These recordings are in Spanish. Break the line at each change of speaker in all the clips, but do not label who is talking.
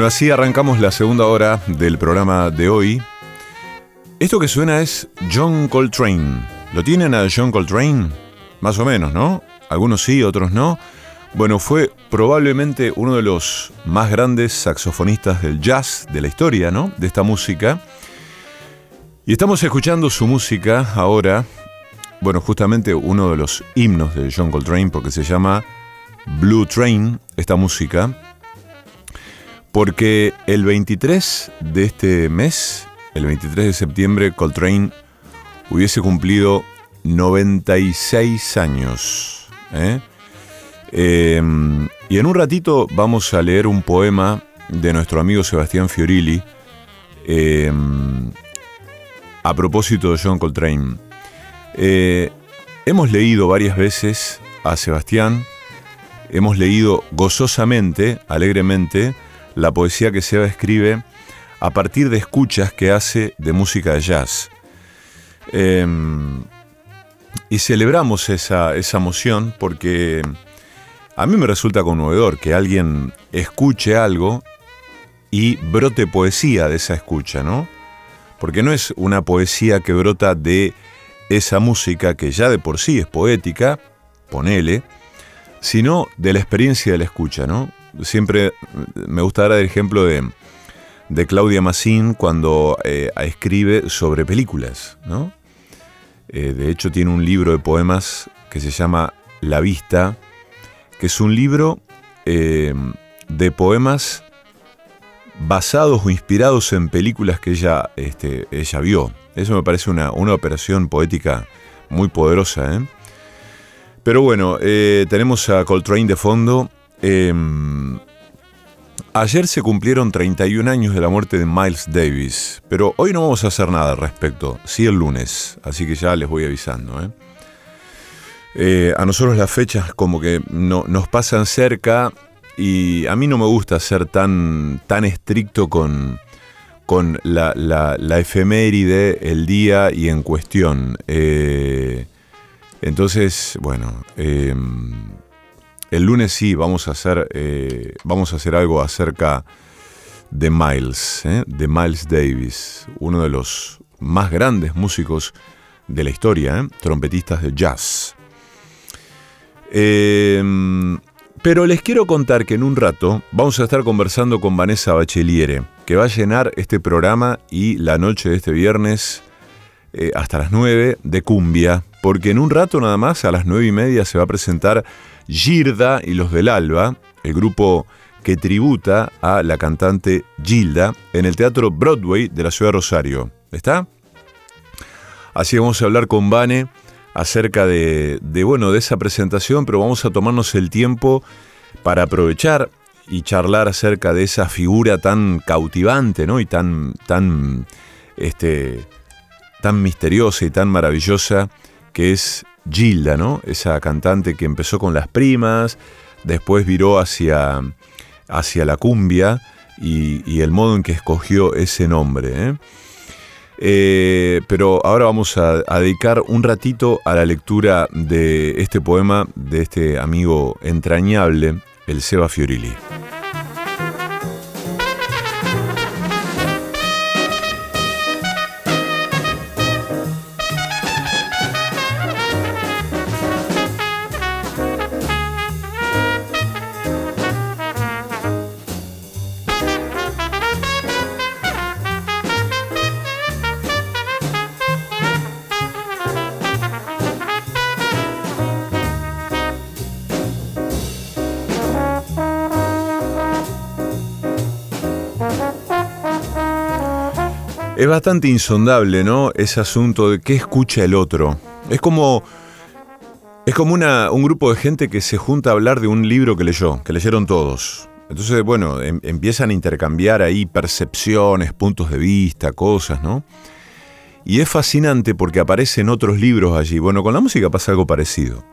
Bueno, así arrancamos la segunda hora del programa de hoy. Esto que suena es John Coltrane. ¿Lo tienen a John Coltrane? Más o menos, ¿no? Algunos sí, otros no. Bueno, fue probablemente uno de los más grandes saxofonistas del jazz de la historia, ¿no? De esta música. Y estamos escuchando su música ahora. Bueno, justamente uno de los himnos de John Coltrane, porque se llama Blue Train, esta música porque el 23 de este mes, el 23 de septiembre, Coltrane hubiese cumplido 96 años. ¿eh? Em, y en un ratito vamos a leer un poema de nuestro amigo Sebastián Fiorilli em, a propósito de John Coltrane. Eh, hemos leído varias veces a Sebastián, hemos leído gozosamente, alegremente, la poesía que Seba escribe a partir de escuchas que hace de música de jazz. Em, y celebramos esa, esa moción porque a mí me resulta conmovedor que alguien escuche algo y brote poesía de esa escucha, ¿no? Porque no es una poesía que brota de esa música que ya de por sí es poética, ponele, sino de la experiencia de la escucha, ¿no? Siempre me gusta dar el ejemplo de, Claudia Massín cuando eh, escribe sobre películas, ¿no? Eh, de hecho, tiene un libro de poemas que se llama La Vista, que es un libro eh, de poemas basados o inspirados en películas que ella, este, ella vio. Eso me parece una, una operación poética muy poderosa. Pero bueno, tenemos a Coltrane de fondo Em, ayer se cumplieron 31 años de la muerte de Miles Davis, pero hoy no vamos a hacer nada al respecto, sí el lunes, así que ya les voy avisando. ¿eh? Eh, a nosotros las fechas como que no, nos pasan cerca y a mí no me gusta ser tan, tan estricto con, con la, la, efeméride, el día y en cuestión. Eh, entonces, bueno, em, el lunes sí, vamos a hacer, eh, vamos a hacer algo acerca de Miles, ¿eh? de Miles Davis, uno de los más grandes músicos de la historia, ¿eh? trompetistas de jazz. pero les quiero contar que en un rato vamos a estar conversando con Vanessa Bacheliere, que va a llenar este programa y la noche de este viernes hasta las 9 de cumbia, porque en un rato nada más, a las 9 y media, se va a presentar Girda y los del Alba, el grupo que tributa a la cantante Gilda en el Teatro Broadway de la ciudad de Rosario. ¿Está? Así vamos a hablar con Vane acerca de, bueno, de esa presentación, pero vamos a tomarnos el tiempo para aprovechar y charlar acerca de esa figura tan cautivante, ¿no? Y tan, tan, este, tan misteriosa y tan maravillosa que es Gilda, ¿no? Esa cantante que empezó con las primas, después viró hacia, hacia la cumbia y, el modo en que escogió ese nombre. ¿eh? Eh, pero ahora vamos a, a, dedicar un ratito a la lectura de este poema de este amigo entrañable, el Seba Fiorilli. Bastante insondable, ¿no? Ese asunto de qué escucha el otro. Es como. Es como una, un grupo de gente que se junta a hablar de un libro que leyó, que leyeron todos. Entonces, bueno, em, empiezan a intercambiar ahí percepciones, puntos de vista, cosas, ¿no? Y es fascinante porque aparecen otros libros allí. Bueno, con la música pasa algo parecido.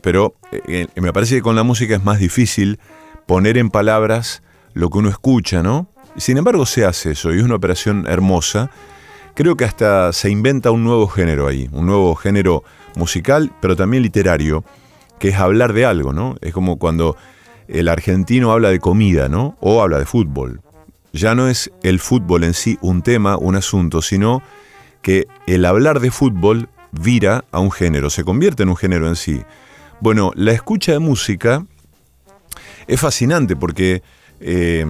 pero eh, me parece que con la música es más difícil poner en palabras lo que uno escucha, ¿no? Sin embargo, se hace eso y es una operación hermosa. Creo que hasta se inventa un nuevo género ahí, un nuevo género musical, pero también literario, que es hablar de algo, ¿no? Es como cuando el argentino habla de comida, ¿no? O habla de fútbol. Ya no es el fútbol en sí un tema, un asunto, sino que el hablar de fútbol vira a un género, se convierte en un género en sí. Bueno, la escucha de música es fascinante porque eh,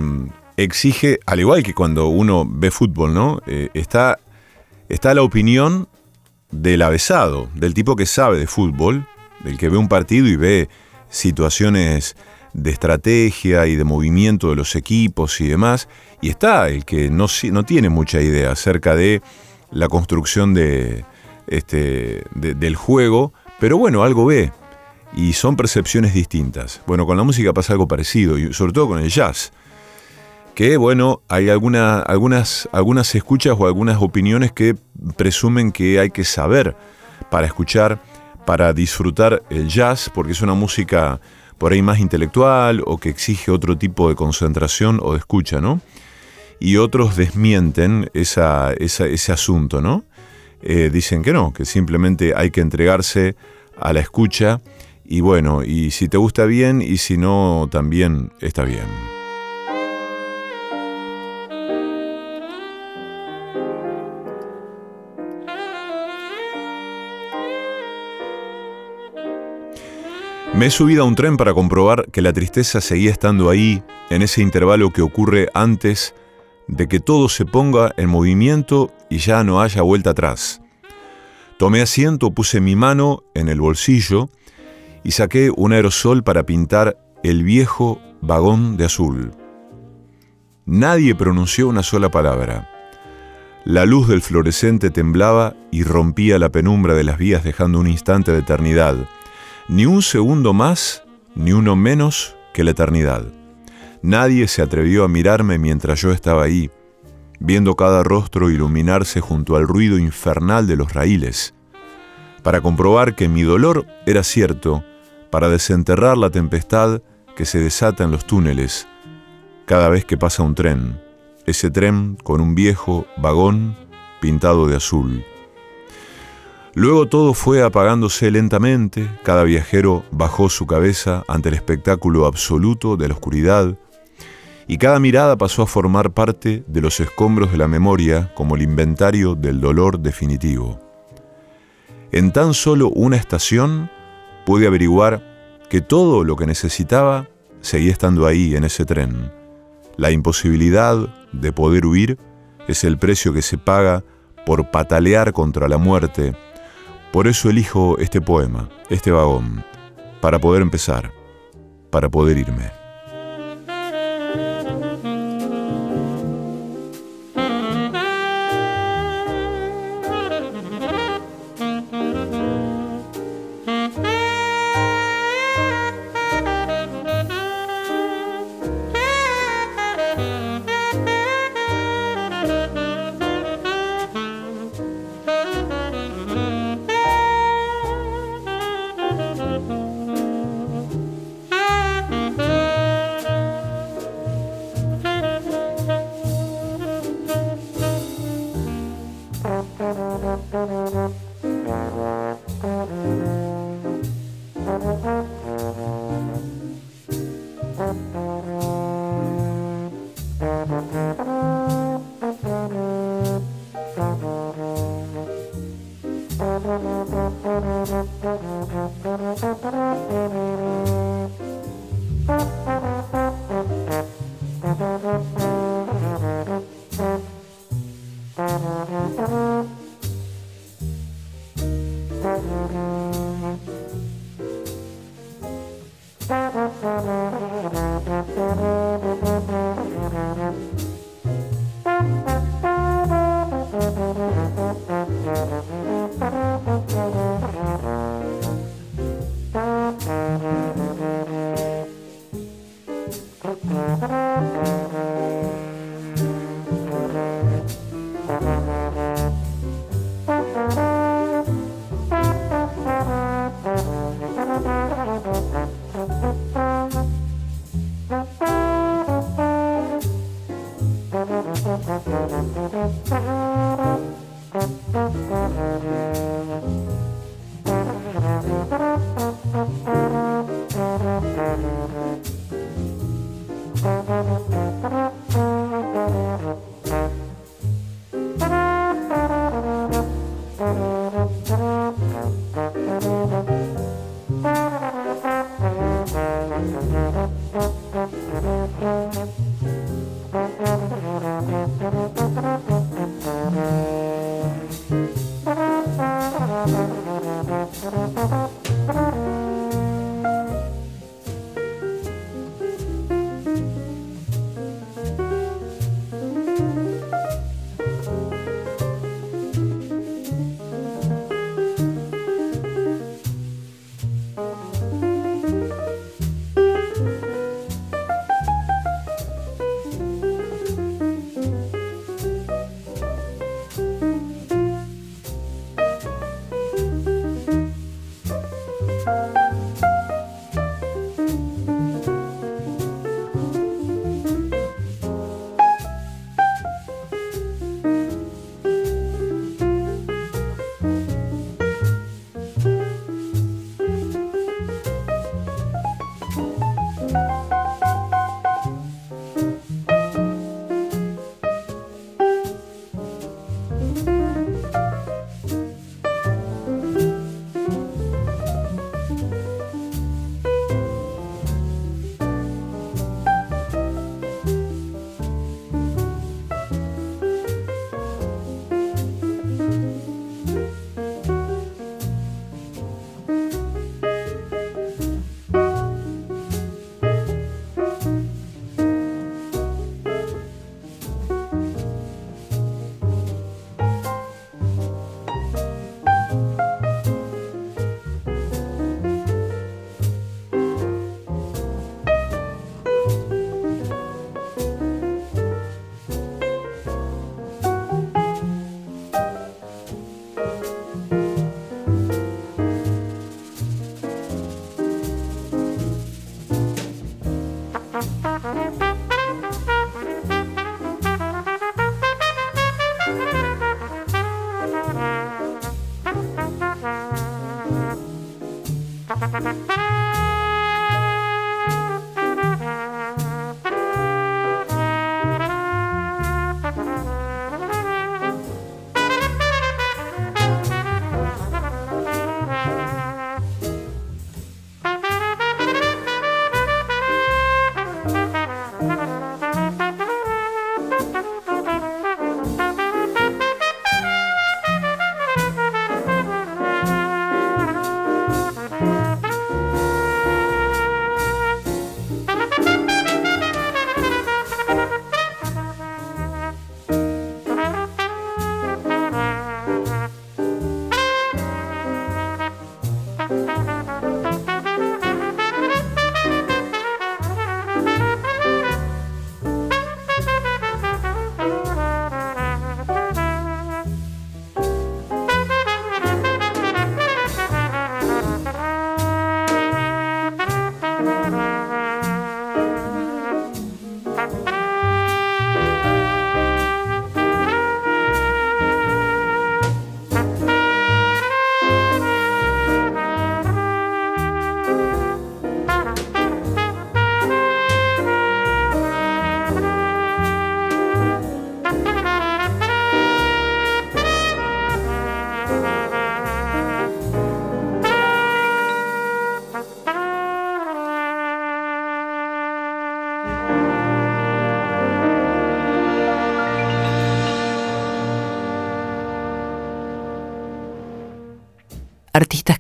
exige, al igual que cuando uno ve fútbol, ¿no? Eh, está, está la opinión del avesado, del tipo que sabe de fútbol, del que ve un partido y ve situaciones de estrategia y de movimiento de los equipos y demás, y está el que no, no tiene mucha idea acerca de la construcción de, este, del juego, pero bueno, algo ve, y son percepciones distintas. Bueno, con la música pasa algo parecido, y sobre todo con el jazz que bueno, hay alguna, algunas, algunas escuchas o algunas opiniones que presumen que hay que saber para escuchar, para disfrutar el jazz, porque es una música por ahí más intelectual o que exige otro tipo de concentración o de escucha, ¿no? Y otros desmienten esa, ese asunto, ¿no? Eh, dicen que no, que simplemente hay que entregarse a la escucha y bueno, y si te gusta bien y si no, también está bien. Me he subido a un tren para comprobar que la tristeza seguía estando ahí, en ese intervalo que ocurre antes de que todo se ponga en movimiento y ya no haya vuelta atrás. Tomé asiento, puse mi mano en el bolsillo y saqué un aerosol para pintar el viejo vagón de azul. Nadie pronunció una sola palabra. La luz del fluorescente temblaba y rompía la penumbra de las vías dejando un instante de eternidad ni un segundo más, ni uno menos que la eternidad. Nadie se atrevió a mirarme mientras yo estaba ahí, viendo cada rostro iluminarse junto al ruido infernal de los raíles, para comprobar que mi dolor era cierto, para desenterrar la tempestad que se desata en los túneles cada vez que pasa un tren, ese tren con un viejo vagón pintado de azul. Luego todo fue apagándose lentamente, cada viajero bajó su cabeza ante el espectáculo absoluto de la oscuridad, y cada mirada pasó a formar parte de los escombros de la memoria como el inventario del dolor definitivo. En tan solo una estación pude averiguar que todo lo que necesitaba seguía estando ahí en ese tren. La imposibilidad de poder huir es el precio que se paga por patalear contra la muerte por eso elijo este poema, este vagón, para poder empezar, para poder irme.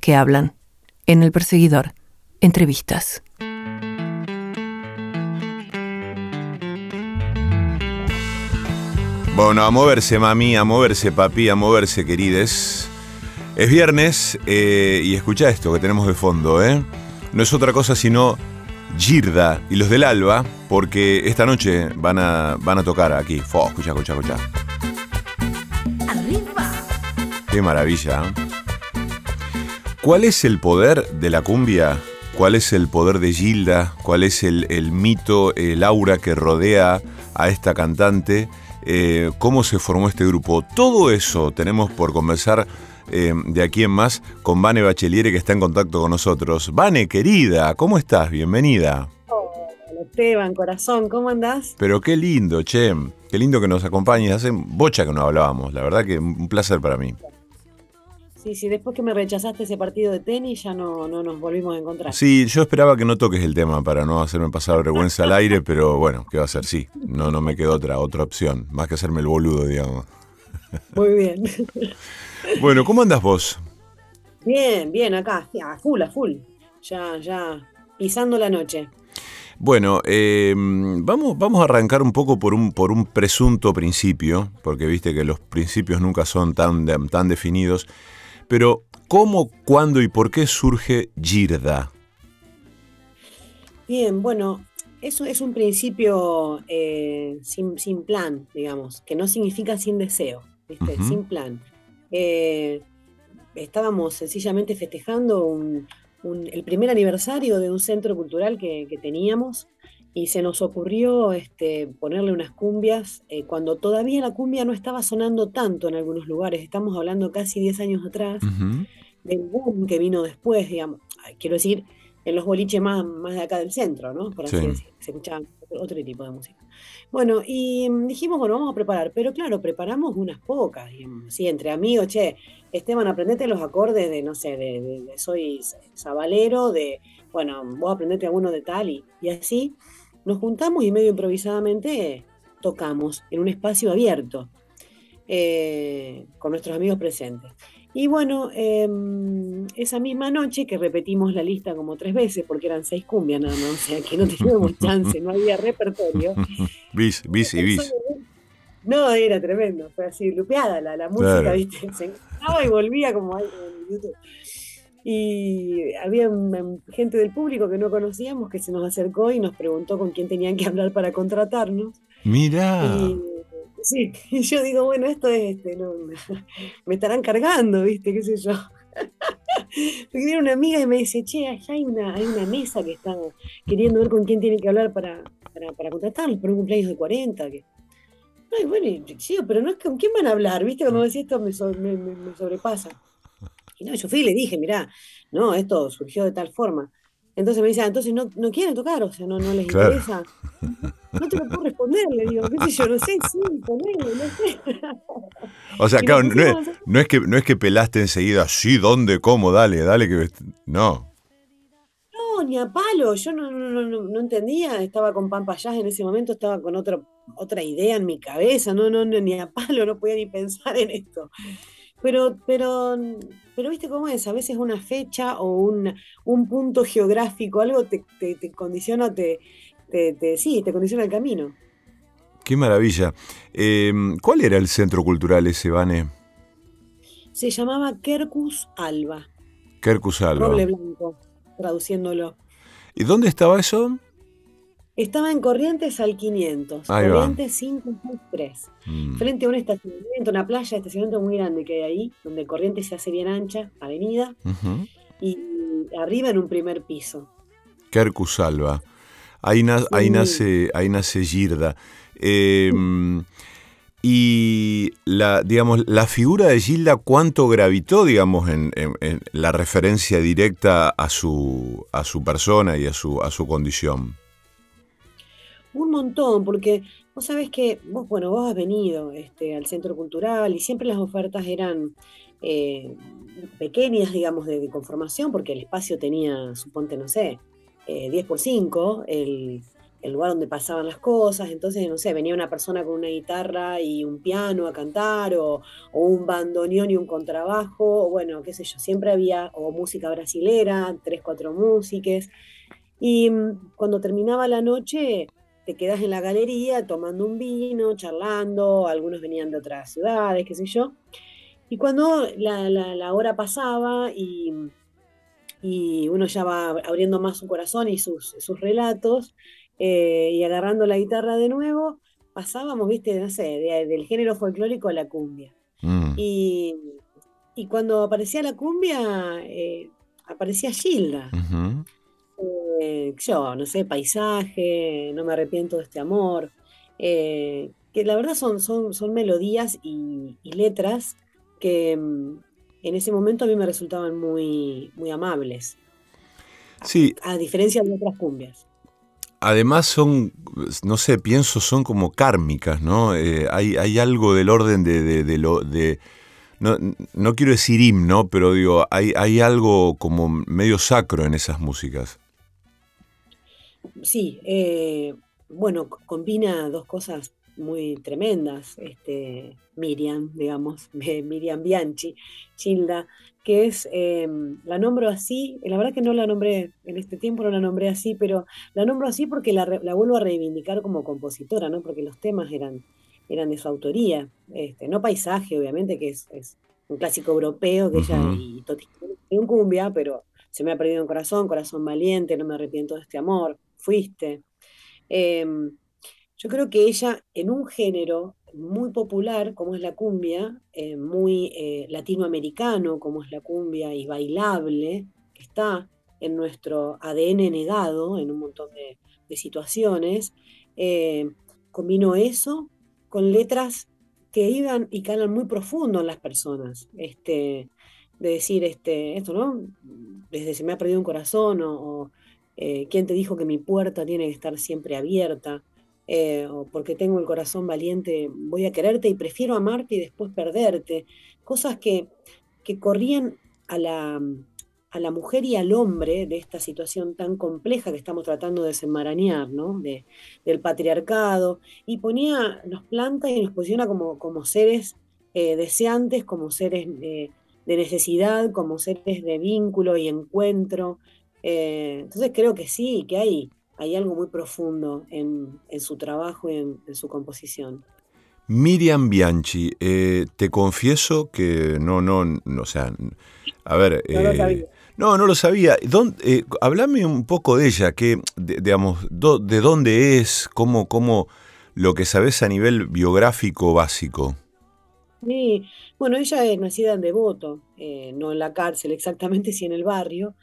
Que hablan. En El Perseguidor. Entrevistas.
Bueno, a moverse, mami, a moverse, papi, a moverse, querides. Es viernes eh, y escucha esto que tenemos de fondo, ¿eh? No es otra cosa sino Girda y los del Alba, porque esta noche van a, van a tocar aquí. Fo, escucha, escucha, escucha.
Arriba.
Qué maravilla. ¿eh? ¿Cuál es el poder de la cumbia? ¿Cuál es el poder de Gilda? ¿Cuál es el, el mito, el aura que rodea a esta cantante? Eh, ¿Cómo se formó este grupo? Todo eso tenemos por conversar eh, de aquí en más con Vane Bacheliere que está en contacto con nosotros. Vane, querida, ¿cómo estás? Bienvenida.
Esteban, corazón, ¿cómo andás?
Pero qué lindo, che. Qué lindo que nos acompañes. Hace bocha que no hablábamos. La verdad que un placer para mí.
Sí, sí, después que me rechazaste ese partido de tenis ya no, no nos volvimos a encontrar.
Sí, yo esperaba que no toques el tema para no hacerme pasar vergüenza al aire, pero bueno, ¿qué va a ser? Sí, no, no me quedó otra, otra opción, más que hacerme el boludo, digamos.
Muy bien.
Bueno, ¿cómo andas vos?
Bien, bien, acá, a full, a full. Ya, ya, pisando la noche.
Bueno, eh, vamos, vamos a arrancar un poco por un, por un presunto principio, porque viste que los principios nunca son tan, tan definidos. Pero, ¿cómo, cuándo y por qué surge Girda?
Bien, bueno, eso es un principio eh, sin, sin plan, digamos, que no significa sin deseo, ¿viste? Sin plan. Eh, estábamos sencillamente festejando un- un- el primer aniversario de un centro cultural que, que teníamos y se nos ocurrió este, ponerle unas cumbias eh, cuando todavía la cumbia no estaba sonando tanto en algunos lugares. Estamos hablando casi 10 años atrás del boom que vino después, digamos, quiero decir, en los boliches más, más de acá del centro, ¿no? Por así
Sí.
decir, se escuchaban otro, otro tipo de música. Bueno, y mm, dijimos, bueno, vamos a preparar, pero claro, preparamos unas pocas, digamos, sí, entre amigos, che, Esteban, aprendete los acordes de, no sé, de, de- de soy sabalero, de, bueno, vos aprendete alguno de tal, y, y así nos juntamos y medio improvisadamente tocamos en un espacio abierto eh, con nuestros amigos presentes. Y bueno, em, esa misma noche que repetimos la lista como tres veces, porque eran seis cumbias nada más, o sea que no teníamos chance, no había repertorio.
bis, bis y bis.
No, era tremendo, fue así, lupeada la, la música,
Claro.
¿viste? Se y volvía como ahí en YouTube. Y había gente del público que no conocíamos que se nos acercó y nos preguntó con quién tenían que hablar para contratarnos.
Mirá.
Y, sí, y yo digo, bueno, esto es, este, no, me estarán cargando, ¿viste? ¿Qué sé yo? Porque viene una amiga y me dice, che, allá hay una, hay una mesa que está queriendo ver con quién tiene que hablar para, para, para contratarlo, por un cumpleaños de 40. Que... Ay, bueno, digo, pero no es con quién van a hablar, ¿viste? Cuando me decía esto me, so- me- me- me sobrepasa. Y no, yo fui y le dije, mirá, no, esto surgió de tal forma. Entonces me dice, ah, entonces no, no quieren tocar, o sea, no, no les
Claro.
interesa. No te lo puedo responder, le digo, qué sé yo, no sé, sí, ponele, no sé.
O sea,
Y
claro, no es, no que, no es que pelaste enseguida, sí, ¿dónde? ¿Cómo? Dale, dale que... No.
No, ni a palo, yo no, no, no, no, no entendía, estaba con Pampa Jazz en ese momento, estaba con otra, otra idea en mi cabeza, no, no, no, ni a palo, no podía ni pensar en esto. Pero, pero, pero viste cómo es, a veces una fecha o un, un punto geográfico, algo te, te, te condiciona, te, te, sí, te condiciona el camino.
Qué maravilla. Eh, ¿Cuál era el centro cultural ese, Vane?
Se llamaba Quercus Alba,
Kerkus Alba.
roble blanco, traduciéndolo.
¿Y dónde estaba eso?
Estaba en Corrientes al 500,
Ahí.
Corrientes 563.
Mm,
frente a un estacionamiento, una playa, estacionamiento muy grande que hay ahí, donde Corrientes se hace bien ancha, avenida, y arriba en un primer piso.
Kerkus Alba. Ahí, na- ahí nace, ahí nace Girda. Eh, y la, digamos, la figura de Gilda, ¿cuánto gravitó, digamos, en, en- en la referencia directa a su, a su persona y a su, a su condición?
Un montón, porque vos sabés que vos, bueno, vos has venido este, al centro cultural y siempre las ofertas eran eh, pequeñas, digamos, de, conformación, porque el espacio tenía, suponte, no sé, eh, 10 por 5, el, el lugar donde pasaban las cosas, entonces, no sé, venía una persona con una guitarra y un piano a cantar, o, o un bandoneón y un contrabajo, o bueno, qué sé yo, siempre había, o música brasilera, tres, cuatro músiques, y mm, cuando terminaba la noche te quedas en la galería tomando un vino, charlando, algunos venían de otras ciudades, qué sé yo. Y cuando la, la- la hora pasaba y, y uno ya va abriendo más su corazón y sus, sus relatos, eh, y agarrando la guitarra de nuevo, pasábamos, viste, no sé, del género folclórico a la cumbia. Mm. Y, cuando aparecía la cumbia, eh, aparecía Gilda. Eh, yo, no sé, paisaje, no me arrepiento de este amor. que la verdad son, son, son melodías y, letras que mm, en ese momento a mí me resultaban muy, muy amables.
Sí.
A, diferencia de otras cumbias.
Además son, no sé, pienso, son como kármicas, ¿no? Eh, hay, hay, algo del orden de, de, lo... De, no, no, quiero decir himno, pero digo, hay, hay algo como medio sacro en esas músicas.
Sí, eh, bueno, combina dos cosas muy tremendas, este, Miriam, digamos, Miriam Bianchi, Childa, que es, em, la nombro así, la verdad que no la nombré, en este tiempo no la nombré así, pero la nombro así porque la, vuelvo a reivindicar como compositora, ¿no? Porque los temas eran, eran de su autoría, este, no paisaje, obviamente, que es, un clásico europeo que ella y Toti un cumbia, pero se me ha perdido un corazón, corazón valiente, no me arrepiento de este amor, fuiste. Em, yo creo que ella, en un género muy popular como es la cumbia, eh, muy eh, latinoamericano como es la cumbia y bailable, que está en nuestro ADN negado en un montón de, situaciones, eh, combinó eso con letras que iban y calan muy profundo en las personas. Este, de decir este, esto, ¿no? Desde se me ha perdido un corazón o, quién te dijo que mi puerta tiene que estar siempre abierta. Eh, o porque tengo el corazón valiente, voy a quererte y prefiero amarte y después perderte. Cosas que, que corrían a la, a la mujer y al hombre de esta situación tan compleja que estamos tratando de desenmarañar, ¿no? De, del patriarcado, y ponía, nos planta y nos posiciona como, como seres eh, deseantes, como seres de necesidad, como seres de vínculo y encuentro. Eh, entonces creo que sí, que hay hay algo muy profundo en, su trabajo y en, su composición.
Miriam Bianchi, eh, te confieso que no, no, no, o sea, a ver,
no, lo eh,
no, no lo sabía. Eh, hablame un poco de ella, que, digamos, de dónde es, cómo, cómo lo que sabes a nivel biográfico básico.
Sí, bueno, ella es nacida en Devoto, no en la cárcel exactamente, sí en el barrio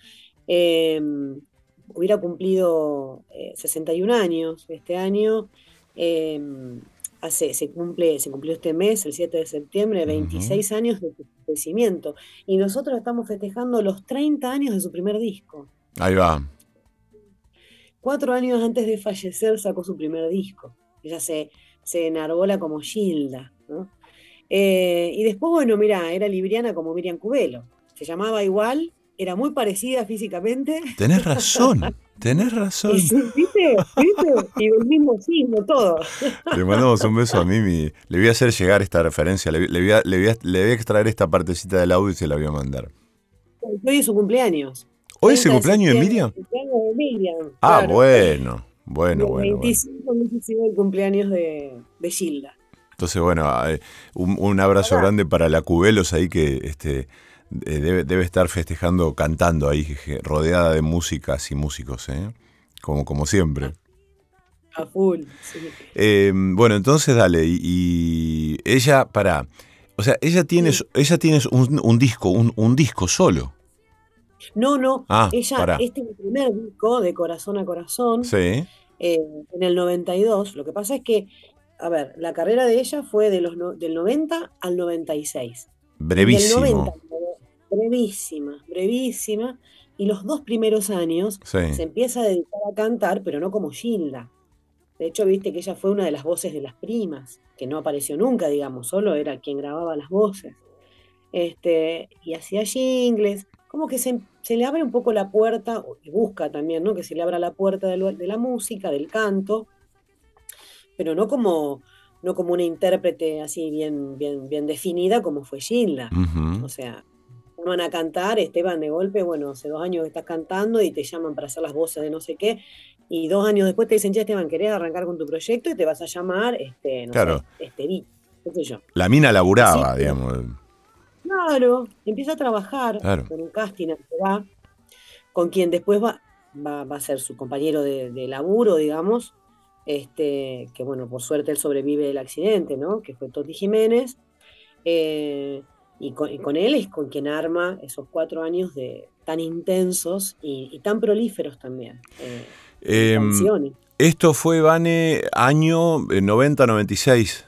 hubiera cumplido 61 eh, años este año. Em, hace, se, cumple, se cumplió este mes, el 7 de septiembre, 26 años de su Y nosotros estamos festejando los 30 años de su primer disco.
Ahí va.
Cuatro años antes de fallecer sacó su primer disco. Ella se, se enarbola como Gilda. Eh, y después, bueno, mira, era libriana como Miriam Cubelo. Se llamaba igual, era muy parecida físicamente.
Tenés razón, tenés razón.
¿Viste? ¿Viste? Y el mismo signo, todo.
Le mandamos un beso a Mimi. Le voy a hacer llegar esta referencia, le, voy, a, le, extraer esta partecita del audio y se la voy a mandar.
Hoy es su cumpleaños.
¿Hoy es el cumpleaños de Miriam?
Cumpleaños de Miriam.
Ah, bueno, bueno, bueno.
25 bueno. el cumpleaños de, de Gilda.
Entonces, bueno, un, un abrazo grande para la Cubelos ahí que este, eh, debe, estar festejando, cantando ahí, rodeada de músicas y músicos, ¿eh? como, como siempre.
A full,
em, bueno, entonces dale, y, ella, para, o sea, ella tiene, ella tiene un, disco, un, disco solo.
No, no, ah, ella, este es el primer disco de Corazón a Corazón,
sí.
Eh, en el 92, lo que pasa es que, a ver, la carrera de ella fue de los del 90 al 96.
Brevísimo
brevísima, brevísima, y los dos primeros años se empieza a dedicar a cantar, pero no como Gilda. De hecho, viste que ella fue una de las voces de las primas, que no apareció nunca, digamos, solo era quien grababa las voces. Este, y hacía jingles, como que se, le abre un poco la puerta, y busca también, ¿no? Que se le abra la puerta de, la música, del canto, pero no como, no como una intérprete así bien, bien, bien definida como fue Gilda. O sea, van a cantar, Esteban de golpe, bueno, hace dos años que estás cantando y te llaman para hacer las voces de no sé qué, y dos años después te dicen, ya Esteban, ¿querés arrancar con tu proyecto? Y te vas a llamar, este, no
claro.
sé, este, qué sé yo.
La mina laburaba, digamos.
Claro, empieza a trabajar con un casting, va. con quien después va, va, a ser su compañero de, laburo, digamos, este, que bueno, por suerte él sobrevive del accidente, ¿no? Que fue Toti Jiménez. Eh, y, con, él es con quien arma esos cuatro años de, tan intensos y, tan prolíferos también.
Eh, em, esto fue, Vane, año 90-96. Eh,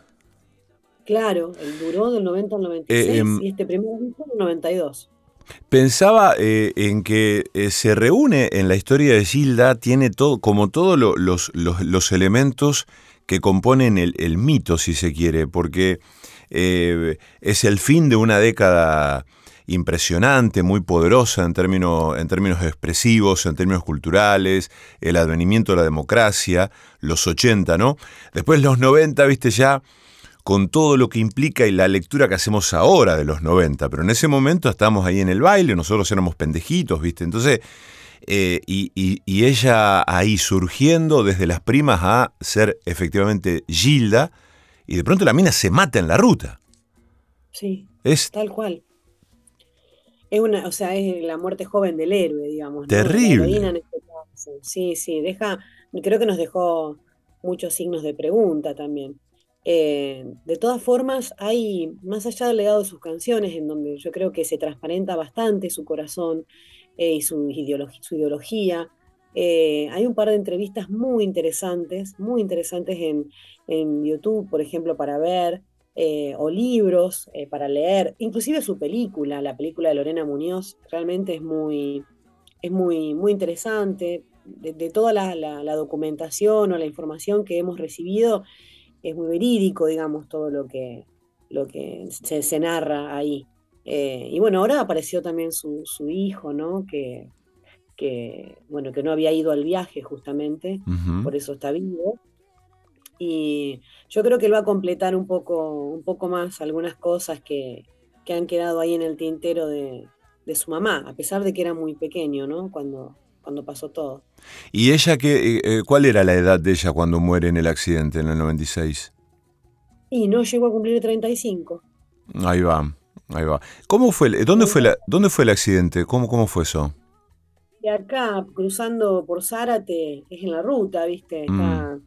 claro, el duró del 90 al 96 em, y este primer disco del 92.
Pensaba eh, en que eh, se reúne en la historia de Gilda, tiene todo, como todos los, los, elementos que componen el, mito, si se quiere, porque eh, es el fin de una década impresionante, muy poderosa en términos, en términos expresivos, en términos culturales, el advenimiento de la democracia, los 80, ¿no? Después los 90, viste, ya con todo lo que implica y la lectura que hacemos ahora de los 90, pero en ese momento estábamos ahí en el baile, nosotros éramos pendejitos, ¿viste? Entonces, eh, y, ella ahí surgiendo desde las primas a ser efectivamente Gilda, y de pronto la mina se mata en la ruta.
Sí, es tal cual. Es una, o sea, es la muerte joven del héroe, digamos.
Terrible.
Este sí, sí, deja, creo que nos dejó muchos signos de pregunta también. Eh, de todas formas, hay, más allá del legado de sus canciones, en donde yo creo que se transparenta bastante su corazón eh, y su, ideología, eh, hay un par de entrevistas muy interesantes, muy interesantes en, YouTube, por ejemplo, para ver, o libros para leer, inclusive su película, la película de Lorena Muñoz, realmente es muy, es muy, muy interesante. De, toda la, documentación o la información que hemos recibido, es muy verídico, digamos, todo lo que, se, narra ahí. Eh, y bueno, ahora apareció también su, hijo, ¿no? Que, que, bueno, que no había ido al viaje justamente, por eso está vivo. Y yo creo que él va a completar un poco, un poco más algunas cosas que, que han quedado ahí en el tintero de, de, su mamá, a pesar de que era muy pequeño, ¿no? Cuando, cuando pasó todo.
¿Y ella qué, eh, eh, cuál era la edad de ella cuando muere en el accidente en el 96?
Y no llegó a cumplir 35.
Ahí va, ahí va. ¿Cómo fue, dónde, fue la, dónde fue el accidente? ¿Cómo, cómo fue eso?
De acá, cruzando por Zárate, es en la ruta, ¿viste? Está,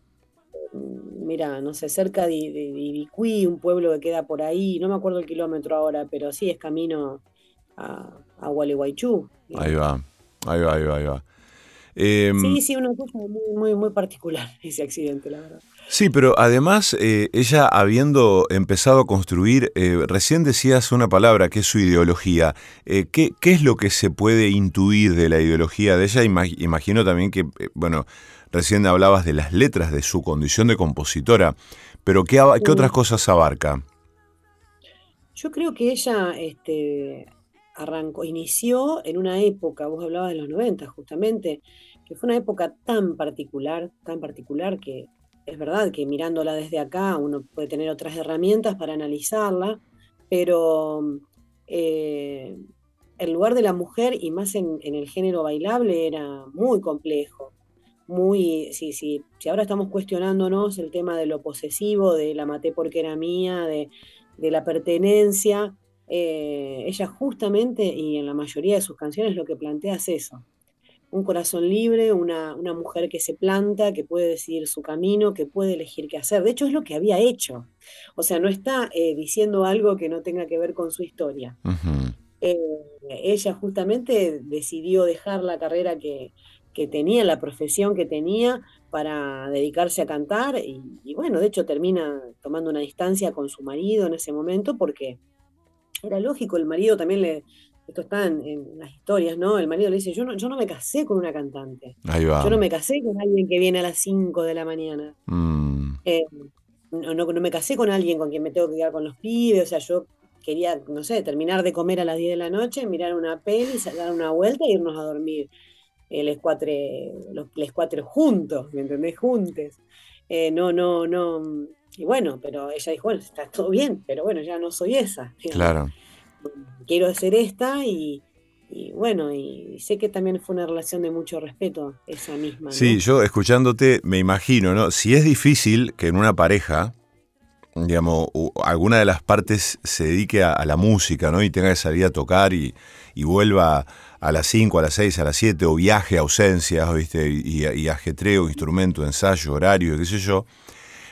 mm. mira, no sé, cerca de, de, un pueblo que queda por ahí, no me acuerdo el kilómetro ahora, pero sí es camino a, a Gualeguaychú.
Ahí va. Ahí va, ahí va, ahí va.
Em, sí, sí, una cosa muy, muy, particular ese accidente, la verdad.
Sí, pero además eh, ella habiendo empezado a construir, eh, recién decías una palabra que es su ideología. Eh, ¿qué, es lo que se puede intuir de la ideología de ella? imagino también que, bueno, recién hablabas de las letras, de su condición de compositora, pero ¿qué, qué otras cosas abarca?
Yo creo que ella este, arrancó, inició en una época, vos hablabas de los 90 justamente, que fue una época tan particular, tan particular que es verdad que mirándola desde acá uno puede tener otras herramientas para analizarla, pero eh, el lugar de la mujer y más en, el género bailable era muy complejo. Muy, sí, sí, si ahora estamos cuestionándonos el tema de lo posesivo, de la maté porque era mía, de, de la pertenencia, eh, ella justamente, y en la mayoría de sus canciones, lo que plantea es eso. Un corazón libre, una, mujer que se planta, que puede decidir su camino, que puede elegir qué hacer. De hecho, es lo que había hecho. O sea, no está eh, diciendo algo que no tenga que ver con su historia. Eh, ella justamente decidió dejar la carrera que, tenía, la profesión que tenía, para dedicarse a cantar. Y, y, bueno, de hecho termina tomando una distancia con su marido en ese momento porque era lógico, el marido también le, esto está en, las historias, ¿no? El marido le dice, yo no, yo no me casé con una cantante.
Ahí va.
Yo no me casé con alguien que viene a las 5 de la mañana. Mm. Eh, no, no, me casé con alguien con quien me tengo que quedar con los pibes, o sea, yo quería, no sé, terminar de comer a las 10 de la noche, mirar una peli, dar una vuelta e irnos a dormir. El escuatre, los, cuatro juntos, ¿me entendés? Juntes. Eh, no, no, no, y bueno, pero ella dijo, bueno, está todo bien, pero bueno, ya no soy esa.
Claro.
Quiero hacer esta y, bueno, y sé que también fue una relación de mucho respeto esa misma.
Sí, yo escuchándote me imagino, ¿no? Si es difícil que en una pareja, digamos, alguna de las partes se dedique a, la música, ¿no? Y tenga que salir a tocar y, vuelva a las 5, a las 6, a las 7, o viaje, ausencias, ¿viste? Y, y ajetreo, instrumento, ensayo, horario, qué sé yo.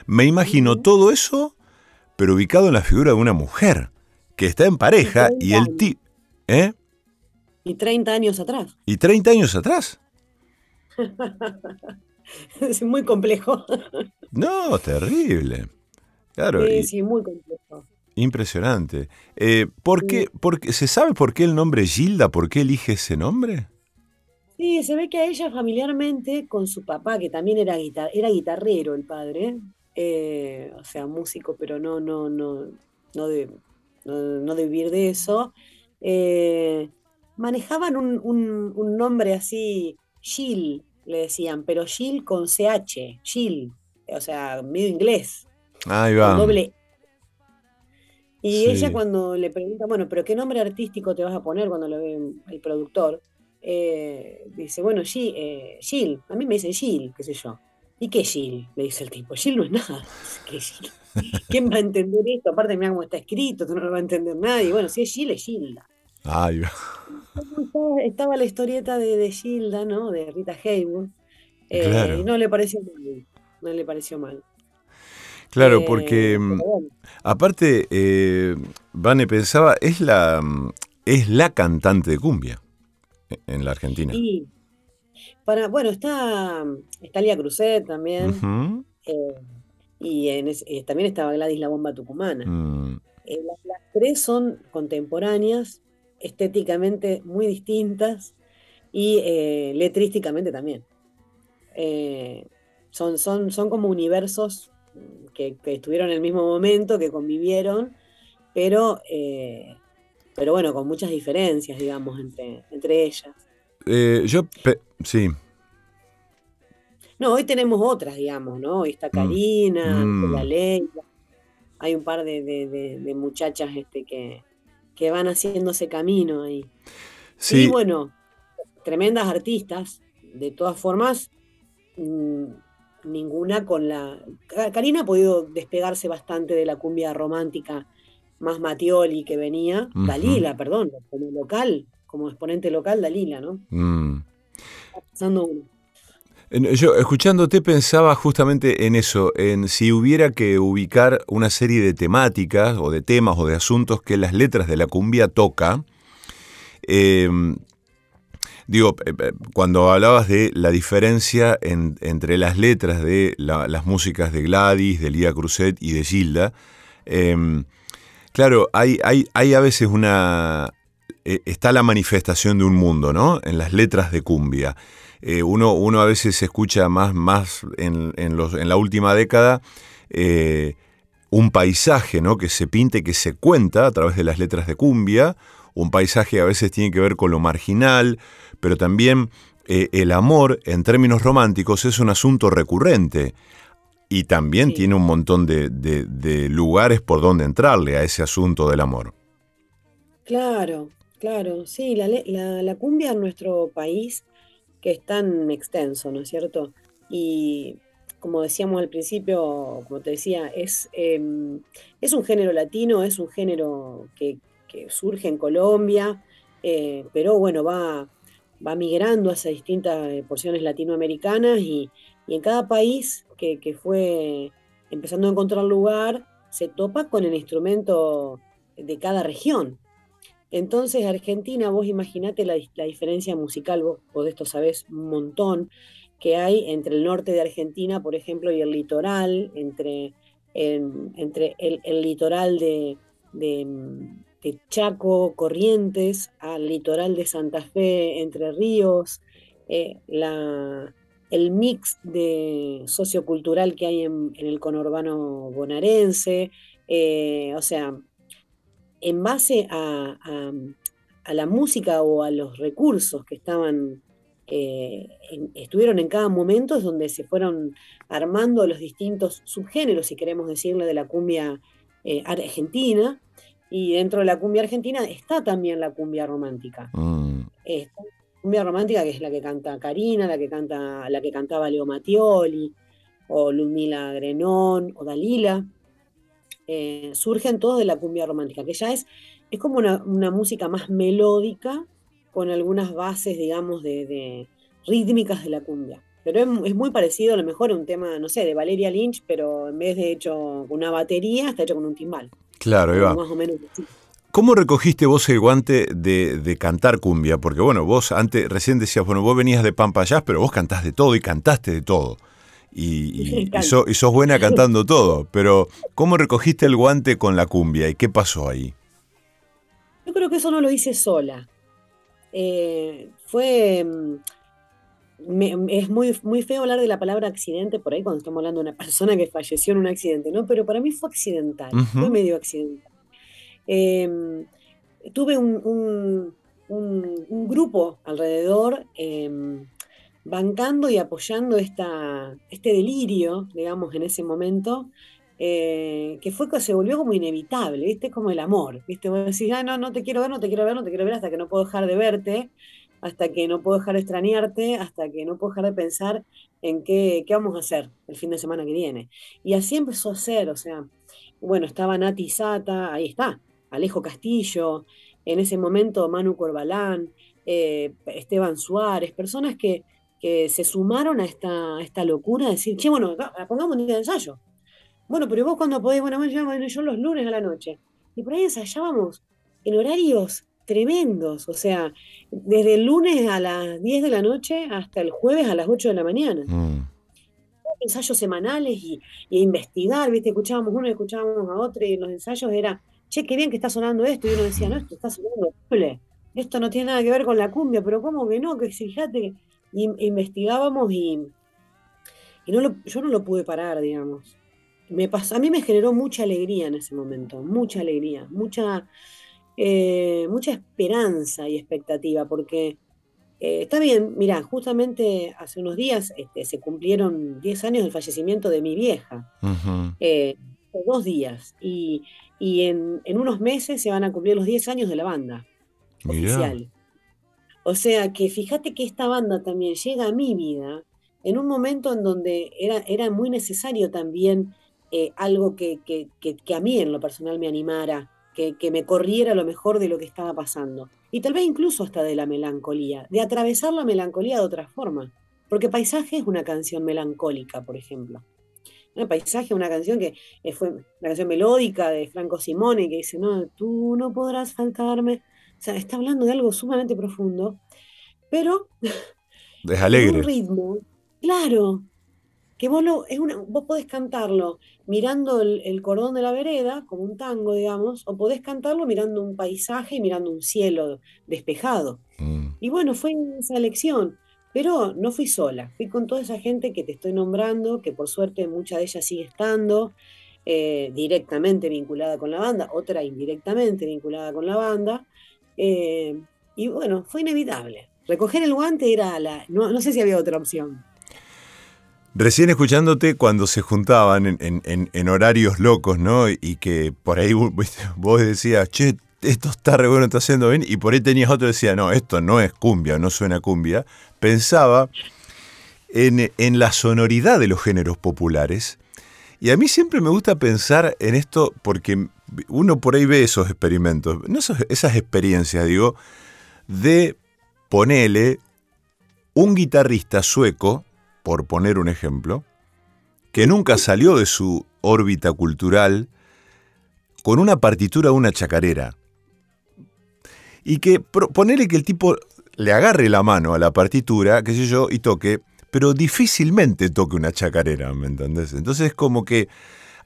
Me imagino todo eso, pero ubicado en la figura de una mujer que está en pareja y el tipo... ¿Eh?
Y 30 años atrás.
¿Y 30 años atrás?
es muy complejo.
no, terrible. Claro.
Sí, sí, muy complejo.
Impresionante. Eh, ¿por, qué, ¿Se sabe por qué el nombre Gilda? ¿Por qué elige ese nombre?
Sí, se ve que a ella familiarmente, con su papá, que también era, guitar era guitarrero el padre, eh, o sea, músico, pero no, no, no, no de, no, de vivir de eso, eh, manejaban un, un, nombre así, Gil, le decían, pero Gil con CH, Gil, o sea, medio inglés.
Ahí va.
doble. Y ella cuando le pregunta, bueno, pero ¿qué nombre artístico te vas a poner cuando lo ve el productor? Eh, dice, bueno, Gil, eh, Gil, a mí me dice Gil, qué sé yo. ¿Y qué Gil? Le dice el tipo. Gil no es nada. ¿Qué Gil? ¿Quién va a entender esto? Aparte, mira cómo está escrito, tú no lo va a entender nadie. Bueno, si es Gil, es Gilda.
Ay,
estaba, la historieta de, Gilda, ¿no? De Rita Hayworth. Eh, y no le pareció mal. No le pareció mal.
Claro, eh, porque mm, aparte, eh, Vane pensaba, es la, mm, es la cantante de cumbia en la Argentina.
Sí. Para, bueno, está, está Lía Cruzet también. Eh, y eh, también estaba Gladys la Bomba Tucumana. Mm. Eh, las, tres son contemporáneas, estéticamente muy distintas y letrísticamente también. son, son, son como universos que, estuvieron en el mismo momento, que convivieron, pero, pero bueno, con muchas diferencias, digamos, entre, entre ellas.
yo, sí,
no, hoy tenemos otras, digamos, ¿no? Hoy está mm. Karina, mm. la Ley, hay un par de, muchachas este, que, que, van haciendo ese camino ahí. Sí. Y bueno, tremendas artistas, de todas formas, mm, ninguna con la... Karina ha podido despegarse bastante de la cumbia romántica más Matioli que venía, Dalila, perdón, como local, como exponente local, Dalila, ¿no? pasando uno.
Yo, escuchándote, pensaba justamente en eso, en si hubiera que ubicar una serie de temáticas o de temas o de asuntos que las letras de la cumbia toca. Em, digo, eh, eh, cuando hablabas de la diferencia entre las letras de las músicas de Gladys, de Lía Cruzet y de Gilda, em, claro, hay, hay, hay a veces una... Eh, está la manifestación de un mundo, ¿no? En las letras de cumbia. Eh, uno, uno a veces escucha más, más en, los, en la última década eh, un paisaje ¿no? que se pinte, que se cuenta a través de las letras de cumbia, un paisaje a veces tiene que ver con lo marginal, pero también eh, el amor en términos románticos es un asunto recurrente y también tiene un montón de, lugares por donde entrarle a ese asunto del amor.
Claro, claro, sí, la, la, la cumbia en nuestro país que es tan extenso, ¿no es cierto? Y como decíamos al principio, como te decía, es, em, es un género latino, es un género que, surge en Colombia, eh, pero bueno, va, va migrando hacia distintas eh, porciones latinoamericanas y, en cada país que, fue empezando a encontrar lugar, se topa con el instrumento de cada región. Entonces, Argentina, vos imaginate la, diferencia musical, vos, de esto sabés un montón, que hay entre el norte de Argentina, por ejemplo, y el litoral, entre, entre el, litoral de, Chaco, Corrientes, al litoral de Santa Fe, Entre Ríos, eh, el mix de sociocultural que hay en, el conurbano bonaerense, eh, o sea, en base a, la música o a los recursos que estaban, eh, estuvieron en cada momento, es donde se fueron armando los distintos subgéneros, si queremos decirle, de la cumbia eh, argentina. Y dentro de la cumbia argentina está también la cumbia romántica. Mm. Esta cumbia romántica que es la que canta Karina, la que, canta, la que cantaba Leo Mattioli, o Lumila Grenón, o Dalila. Eh, surgen todos de la cumbia romántica, que ya es, es como una, música más melódica con algunas bases, digamos, de, rítmicas de la cumbia. Pero es, muy parecido, a lo mejor, a un tema, no sé, de Valeria Lynch, pero en vez de hecho con una batería, está hecho con un timbal.
Claro, Eva. Más o menos ¿Cómo recogiste vos el guante de, cantar cumbia? Porque bueno, vos antes, recién decías, bueno, vos venías de Pampa Jazz, pero vos cantás de todo y cantaste de todo. Y, y, sos buena cantando todo. Pero, ¿cómo recogiste el guante con la cumbia y qué pasó ahí?
Yo creo que eso no lo hice sola. Eh, fue. Mm, es muy, muy feo hablar de la palabra accidente por ahí cuando estamos hablando de una persona que falleció en un accidente, ¿no? Pero para mí fue accidental, fue medio accidental. Em, tuve un, grupo alrededor em, bancando y apoyando este delirio, digamos, en ese momento, eh, que fue que se volvió como inevitable, ¿viste? Como el amor, ¿viste? Vos decís, ah, no, no te quiero ver, no te quiero ver, no te quiero ver hasta que no puedo dejar de verte, hasta que no puedo dejar de extrañarte, hasta que no puedo dejar de pensar en qué, qué vamos a hacer el fin de semana que viene. Y así empezó a ser, o sea, bueno, estaba Nati Sata, ahí está, Alejo Castillo, en ese momento Manu Corbalán, eh, Esteban Suárez, personas que, que se sumaron a esta, esta locura de decir, che, bueno, pongamos un día de ensayo. Bueno, pero vos cuando podés, bueno, bueno, yo los lunes a la noche. Y por ahí ensayábamos en horarios tremendos, o sea, desde el lunes a las 10 de la noche hasta el jueves a las 8 de la mañana. Mm. Ensayos semanales y, investigar, ¿viste? Escuchábamos uno y escuchábamos a otro y los ensayos era, che, qué bien que está sonando esto. Y uno decía, no, esto está sonando Esto no tiene nada que ver con la cumbia, pero ¿cómo que no? Que fíjate que investigábamos y, no yo no lo pude parar, digamos. Me a mí me generó mucha alegría en ese momento, mucha alegría, mucha, eh, mucha esperanza y expectativa, porque eh, está bien, mira, justamente hace unos días este, se cumplieron 10 años del fallecimiento de mi vieja, eh, dos días, y, en, unos meses se van a cumplir los 10 años de la banda oficial. O sea que fíjate que esta banda también llega a mi vida en un momento en donde era, era muy necesario también eh, algo que, a mí en lo personal me animara, que, me corriera lo mejor de lo que estaba pasando. Y tal vez incluso hasta de la melancolía, de atravesar la melancolía de otra forma. Porque Paisaje es una canción melancólica, por ejemplo. Un Paisaje es una canción que eh, fue una canción melódica de Franco Simone que dice, no, tú no podrás faltarme. Sea, está hablando de algo sumamente profundo, pero...
Es alegre.
un ritmo, claro, que vos, es una, vos podés cantarlo mirando el, cordón de la vereda, como un tango, digamos, o podés cantarlo mirando un paisaje y mirando un cielo despejado. Mm. Y bueno, fue esa elección, pero no fui sola, fui con toda esa gente que te estoy nombrando, que por suerte mucha de ellas sigue estando eh, directamente vinculada con la banda, otra indirectamente vinculada con la banda, eh, y bueno, fue inevitable. Recoger el guante era la... no sé si había otra opción.
Recién escuchándote cuando se juntaban en, horarios locos, ¿no? Y que por ahí vos decías, che, esto está re bueno, está haciendo bien, y por ahí tenías otro que decía, no, esto no es cumbia, no suena cumbia. Pensaba en, en la sonoridad de los géneros populares. Y a mí siempre me gusta pensar en esto porque uno por ahí ve esos experimentos, esas experiencias, digo, de ponerle un guitarrista sueco por poner un ejemplo, que nunca salió de su órbita cultural con una partitura una chacarera. Y que ponerle que el tipo le agarre la mano a la partitura, qué sé yo, y toque, pero difícilmente toque una chacarera, ¿me entendés? Entonces es como que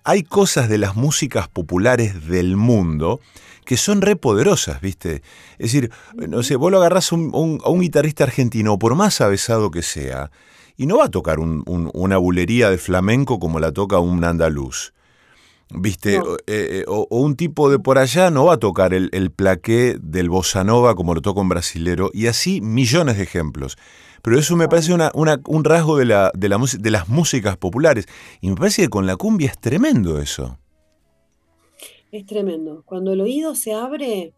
hay cosas de las músicas populares del mundo que son re poderosas, ¿viste? Es decir, no sé, vos lo agarrás a un guitarrista argentino, por más avesado que sea, y no va a tocar una bulería de flamenco como la toca un andaluz. ¿Viste? Eh, eh, o, un tipo de por allá no va a tocar el, el plaqué del bossa nova como lo toca un brasilero, y así millones de ejemplos. Pero eso me parece un rasgo de, la, de, la, de las músicas populares. Y me parece que con la cumbia es tremendo eso.
Es tremendo. Cuando el oído se abre,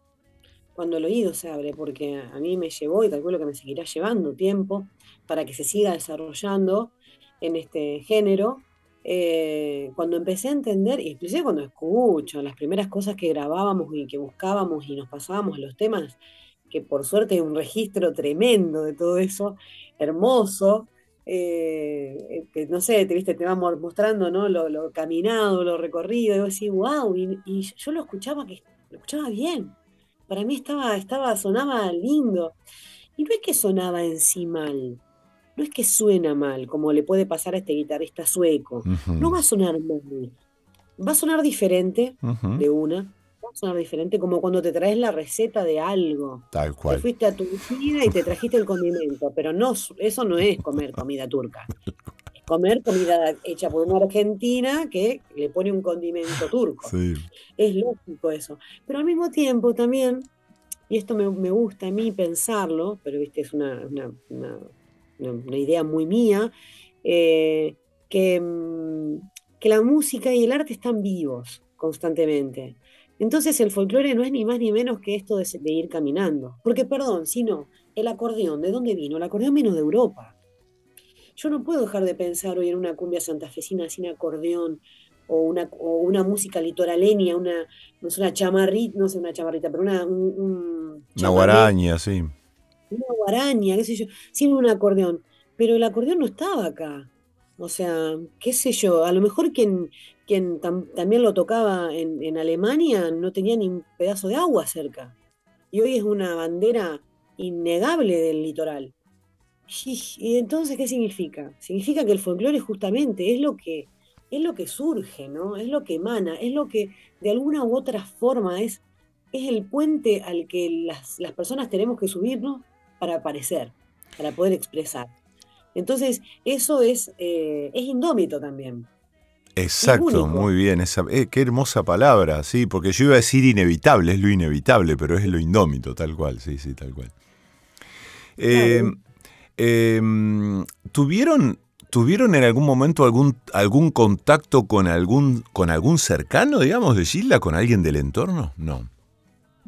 cuando el oído se abre, porque a mí me llevó y calculo que me seguirá llevando tiempo para que se siga desarrollando en este género. Eh, cuando empecé a entender, y inclusive cuando escucho las primeras cosas que grabábamos y que buscábamos y nos pasábamos los temas, que por suerte hay un registro tremendo de todo eso, hermoso, eh, que no sé, te viste, te va mostrando ¿no? lo, caminado, lo recorrido, y vos decís, wow, y, yo lo escuchaba que lo escuchaba bien. Para mí estaba, estaba, sonaba lindo. Y no es que sonaba en sí mal, no es que suena mal, como le puede pasar a este guitarrista sueco. No va a sonar mal. Va a sonar diferente de una, sonar diferente, como cuando te traes la receta de algo.
Tal cual.
Te fuiste a Turquía y te trajiste el condimento, pero no, eso no es comer comida turca. Es comer comida hecha por una argentina que le pone un condimento turco. Es lógico eso. Pero al mismo tiempo también, y esto me, gusta a mí pensarlo, pero viste, es una, una, idea muy mía, eh, que, mm, que la música y el arte están vivos constantemente. Entonces el folclore no es ni más ni menos que esto de, ir caminando. Porque, perdón, si no, el acordeón, ¿de dónde vino? El acordeón vino de Europa. Yo no puedo dejar de pensar hoy en una cumbia santafesina sin acordeón o una, una música litoraleña, una, no sé, una chamarrita, no sé, una chamarrita, pero una...
una guaraña, sí.
Una guaraña, qué sé yo, sin un acordeón. Pero el acordeón no estaba acá. O sea, qué sé yo, a lo mejor quien, quien también lo tocaba en, Alemania no tenía ni un pedazo de agua cerca. Y hoy es una bandera innegable del litoral. Y, entonces, ¿qué significa? Significa que el folclore justamente es lo que, es lo que surge, ¿no? Es lo que emana, es lo que de alguna u otra forma es, es el puente al que las, las personas tenemos que subirnos para aparecer, para poder expresar. Entonces, eso es, eh, es indómito también.
Exacto, muy bien. Esa, eh, qué hermosa palabra, sí, porque yo iba a decir inevitable, es lo inevitable, pero es lo indómito, tal cual, sí, sí, tal cual. Em, em, ¿Tuvieron, ¿Tuvieron en algún momento algún, algún contacto con algún, con algún cercano, digamos, de Gilda, con alguien del entorno? No.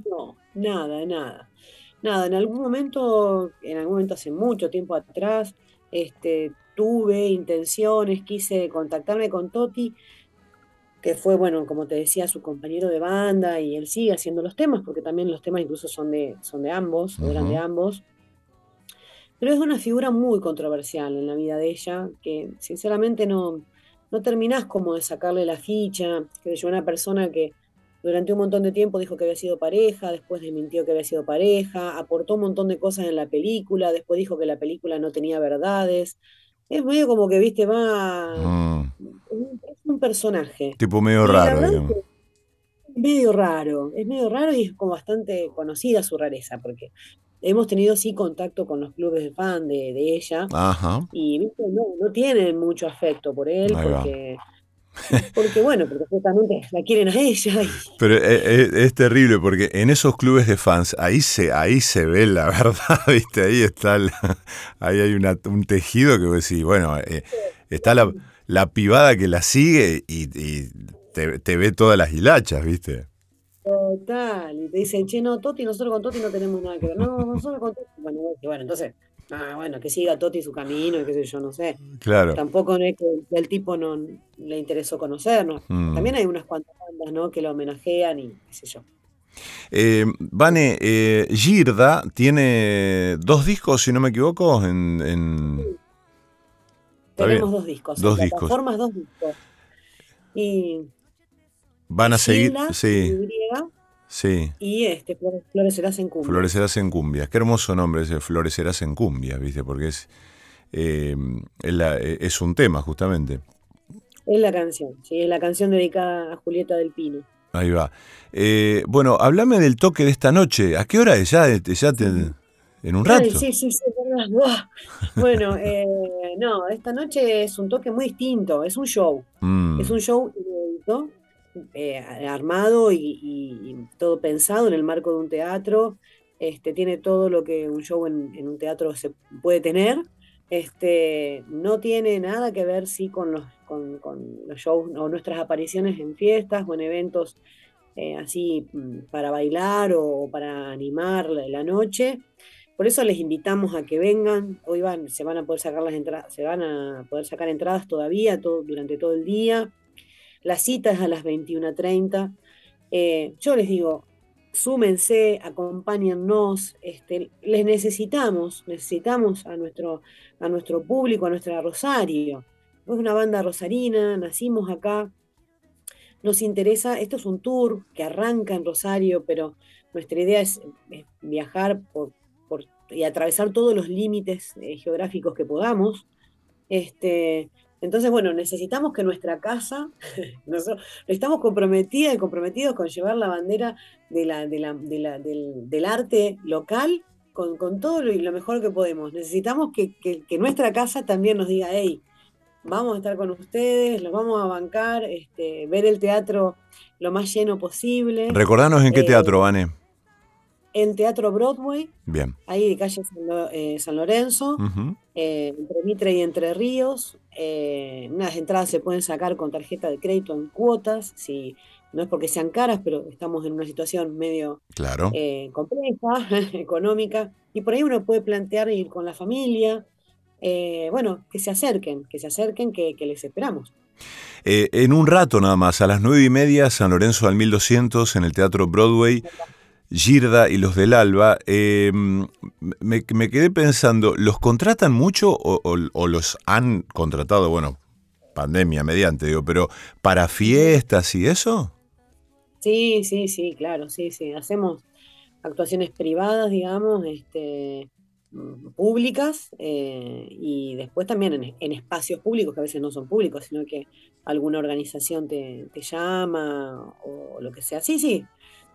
No, nada, nada. Nada, en algún momento, en algún momento hace mucho tiempo atrás, este, tuve intenciones, quise contactarme con Toti, que fue, bueno, como te decía, su compañero de banda y él sigue haciendo los temas, porque también los temas incluso son de, son de ambos, eran de ambos. Pero es una figura muy controversial en la vida de ella, que sinceramente no, no terminás como de sacarle la ficha, que yo una persona que durante un montón de tiempo dijo que había sido pareja, después desmintió que había sido pareja, aportó un montón de cosas en la película, después dijo que la película no tenía verdades. Es medio como que, viste, va... Mm. Es un personaje.
Tipo medio raro, digamos.
Medio raro, es medio raro y es como bastante conocida su rareza, porque hemos tenido sí contacto con los clubes de fan de, ella Ajá. y ¿viste? No, no tienen mucho afecto por él, porque... Porque bueno, porque justamente la quieren a ella.
Pero eh, eh, es, terrible porque en esos clubes de fans, ahí se, ahí se ve la verdad, ¿viste? Ahí está, ahí hay un tejido que vos decís, bueno, eh, está la, la, pibada que la sigue y, te, ve todas las hilachas, ¿viste?
Total, y te dicen, che, no, Toti, nosotros con Toti no tenemos nada que ver. No, nosotros con Toti. Bueno, bueno entonces Ah, bueno, que siga Toti su camino y qué sé yo, no sé.
Claro.
Tampoco es que el tipo no le interesó conocernos. Mm. También hay unas cuantas bandas, ¿no? Que lo homenajean y qué sé yo.
Eh, Vane, eh, Girda tiene dos discos, si no me equivoco, en...
Tenemos dos discos.
Dos discos.
Formas dos discos. Y...
Van a seguir... Sí.
Sí. Y este, Florecerás en Cumbia.
Florecerás en Cumbia. Qué hermoso nombre ese, Florecerás en Cumbia, ¿viste? Porque es, eh, es, un tema, justamente.
Es la canción, sí, es la canción dedicada a Julieta del Pino.
Ahí va. Eh, bueno, háblame del toque de esta noche. ¿A qué hora es? ¿Ya, ya en un rato?
Sí, sí, sí, verdad. Bueno, eh, no, esta noche es un toque muy distinto, es un show. Mm. Es un show inédito eh, armado y, todo pensado en el marco de un teatro. Este, tiene todo lo que un show en, un teatro se puede tener. Este, no tiene nada que ver sí, con, los, con, los shows o nuestras apariciones en fiestas o en eventos eh, así mm, para bailar o, para animar la, noche. Por eso les invitamos a que vengan. Hoy van, se van a poder sacar las entradas, se van a poder sacar entradas todavía todo, durante todo el día. La cita es a las 21.30. Eh, yo les digo, súmense, acompáñennos, este, les necesitamos, necesitamos a nuestro, a nuestro público, a nuestra Rosario. Es una banda rosarina, nacimos acá, nos interesa, esto es un tour que arranca en Rosario, pero nuestra idea es, viajar por, y atravesar todos los límites eh, geográficos que podamos. Este, entonces, bueno, necesitamos que nuestra casa, nosotros estamos comprometidas y comprometidos con llevar la bandera de la, del, arte local con, todo lo, lo, mejor que podemos. Necesitamos que, nuestra casa también nos diga, hey, vamos a estar con ustedes, los vamos a bancar, este, ver el teatro lo más lleno posible.
Recordanos en qué eh, teatro, Vane
en Teatro Broadway.
Bien.
Ahí de calle San, Lorenzo, eh, entre Mitre y Entre Ríos. Eh, las entradas se pueden sacar con tarjeta de crédito en cuotas, si no es porque sean caras, pero estamos en una situación medio
claro.
Eh, compleja, económica, y por ahí uno puede plantear ir con la familia. bueno, que se acerquen, que se acerquen, que, les esperamos.
en un rato nada más, a las nueve y media, San Lorenzo al 1200 en el Teatro Broadway. Girda y los del Alba, em, me, quedé pensando, ¿los contratan mucho o, los han contratado, bueno, pandemia mediante, digo, pero para fiestas y eso?
Sí, sí, sí, claro, sí, sí. Hacemos actuaciones privadas, digamos, este, públicas eh, y después también en, espacios públicos que a veces no son públicos, sino que alguna organización te llama o lo que sea. Sí, sí,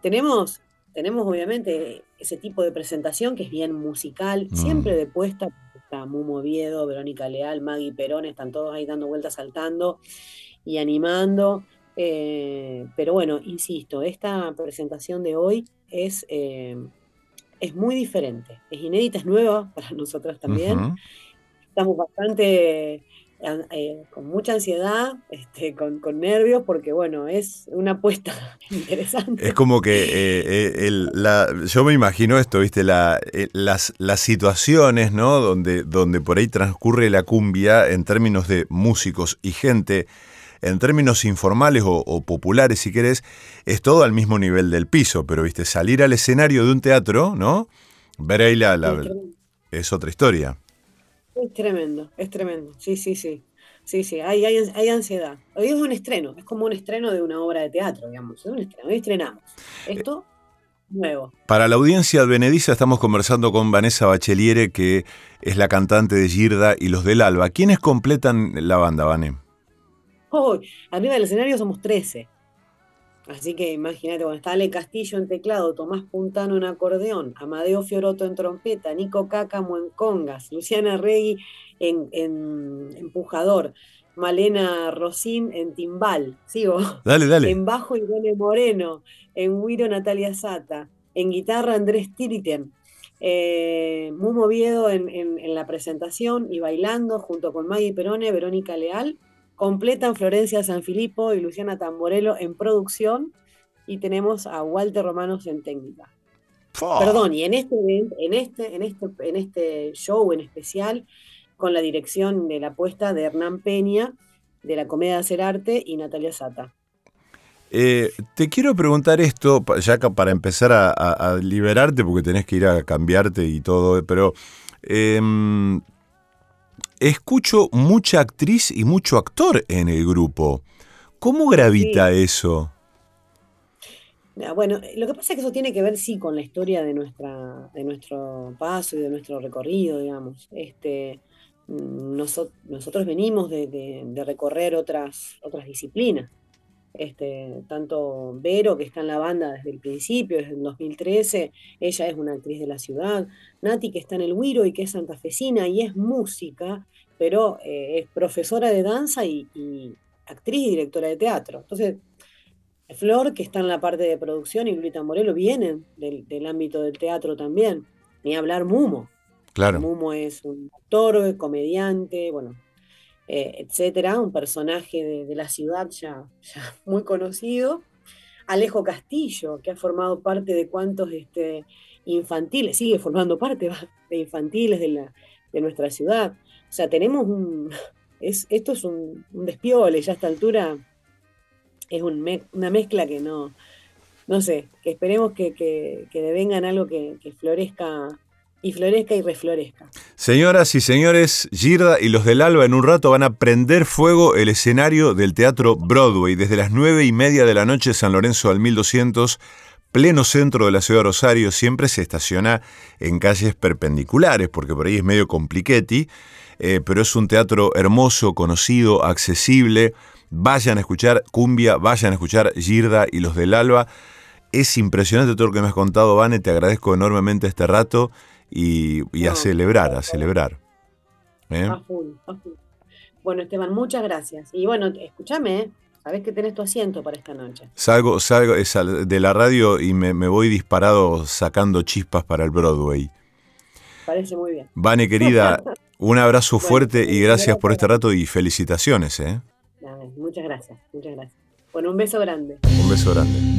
tenemos tenemos obviamente ese tipo de presentación que es bien musical, siempre mm. de puesta, está Mumo Oviedo, Verónica Leal, Maggie Perón, están todos ahí dando vueltas, saltando y animando. Eh, pero bueno, insisto, esta presentación de hoy es, eh, es muy diferente, es inédita, es nueva para nosotras también. Estamos bastante eh, con mucha ansiedad, este, con, nervios, porque bueno, es una apuesta interesante.
Es como que eh, eh, la, yo me imagino esto, viste, la, las, las situaciones, ¿no? Donde, donde por ahí transcurre la cumbia en términos de músicos y gente, en términos informales o, populares, si querés, es todo al mismo nivel del piso, pero viste, salir al escenario de un teatro, ¿no? Ver ahí la, la es otra historia.
Es tremendo, es tremendo. Sí, sí, sí. Sí, sí, hay, hay, ansiedad. Hoy es un estreno, es como un estreno de una obra de teatro, digamos. Es un estreno, hoy estrenamos. Esto, nuevo.
Para la audiencia advenediza estamos conversando con Vanessa Bacheliere, que es la cantante de Girda y los del Alba. ¿Quiénes completan la banda, Vané?
Hoy, arriba del escenario somos 13. Así que imagínate, bueno, está Ale Castillo en teclado, Tomás Puntano en acordeón, Amadeo Fioroto en trompeta, Nico Cácamo en congas, Luciana Regui en, empujador, Malena Rosín en timbal, sigo.
Dale, dale.
En bajo Irene Moreno, en Wiro Natalia Sata, en guitarra Andrés Tiriten, eh, muy movido en, en, la presentación y bailando junto con Maggie Perone, Verónica Leal Completan Florencia Sanfilippo y Luciana Tamborello en producción y tenemos a Walter Romanos en técnica. Perdón, y en este, en, este, en, este, en este show en especial, con la dirección de la apuesta de Hernán Peña, de la Comedia de Hacer Arte, y Natalia Sata.
Eh, te quiero preguntar esto, ya para empezar a, liberarte, porque tenés que ir a cambiarte y todo, pero em, escucho mucha actriz y mucho actor en el grupo. ¿Cómo gravita eso?
Bueno, lo que pasa es que eso tiene que ver, sí, con la historia de, nuestra, de nuestro paso y de nuestro recorrido, digamos. Este, mm, nosotros venimos de, recorrer otras, otras disciplinas. Este, tanto Vero, que está en la banda desde el principio, desde el 2013, ella es una actriz de la ciudad, Nati, que está en el Wiro y que es santafesina y es música, pero eh, es profesora de danza y, actriz y directora de teatro. Entonces, Flor, que está en la parte de producción, y Lulita Morelo vienen del, ámbito del teatro también, ni hablar Mumo.
Claro.
Mumo es un actor, comediante, bueno, eh, etcétera, un personaje de, la ciudad ya, muy conocido. Alejo Castillo, que ha formado parte de cuantos este, infantiles, sigue formando parte de infantiles de, de nuestra ciudad. O sea, tenemos un. Es, esto es un, despiole, ya a esta altura es una mezcla que no,
no sé, que esperemos que, que, que vengan algo que, que florezca y florezca y reflorezca.
Señoras y señores, Girda y los del Alba en un rato van a prender fuego el escenario del Teatro Broadway desde las nueve y media de la noche San Lorenzo al 1200, pleno centro de la ciudad de Rosario, siempre se estaciona en calles perpendiculares porque por ahí es medio compliquetti, eh, pero es un teatro hermoso, conocido, accesible. Vayan a escuchar Cumbia, vayan a escuchar Girda y los del Alba. Es impresionante todo lo que me has contado, Vane, te agradezco enormemente este rato y, a celebrar, a celebrar.
¿eh? Bueno, Esteban, muchas gracias. Y bueno, escúchame, ¿eh? sabes que tenés tu asiento para esta noche.
Salgo, salgo de la radio y me, voy disparado sacando chispas para el Broadway.
Parece muy bien.
Vane, querida, un abrazo fuerte y gracias por este rato y felicitaciones. ¿eh?
Muchas gracias, muchas gracias. Bueno, un beso grande.
Un beso grande.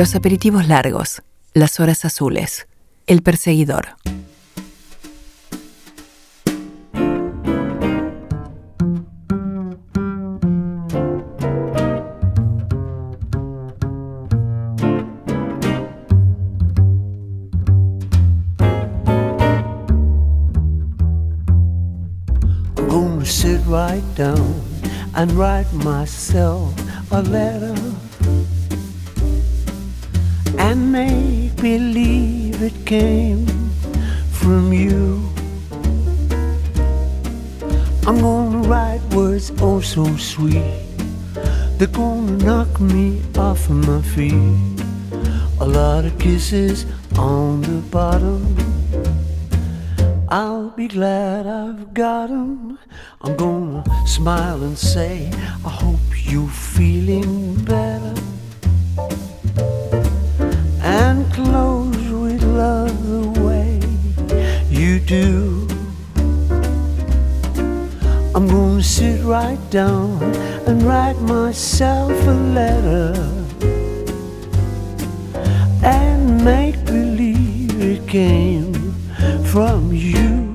Los aperitivos largos, las horas azules, el perseguidor.
and write myself a letter They're gonna knock me off of my feet. A lot of kisses on the bottom. I'll be glad I've got them. I'm gonna smile and say, I hope you're feeling better and close with love the way you do. Right down and write myself a letter and make believe it came from you.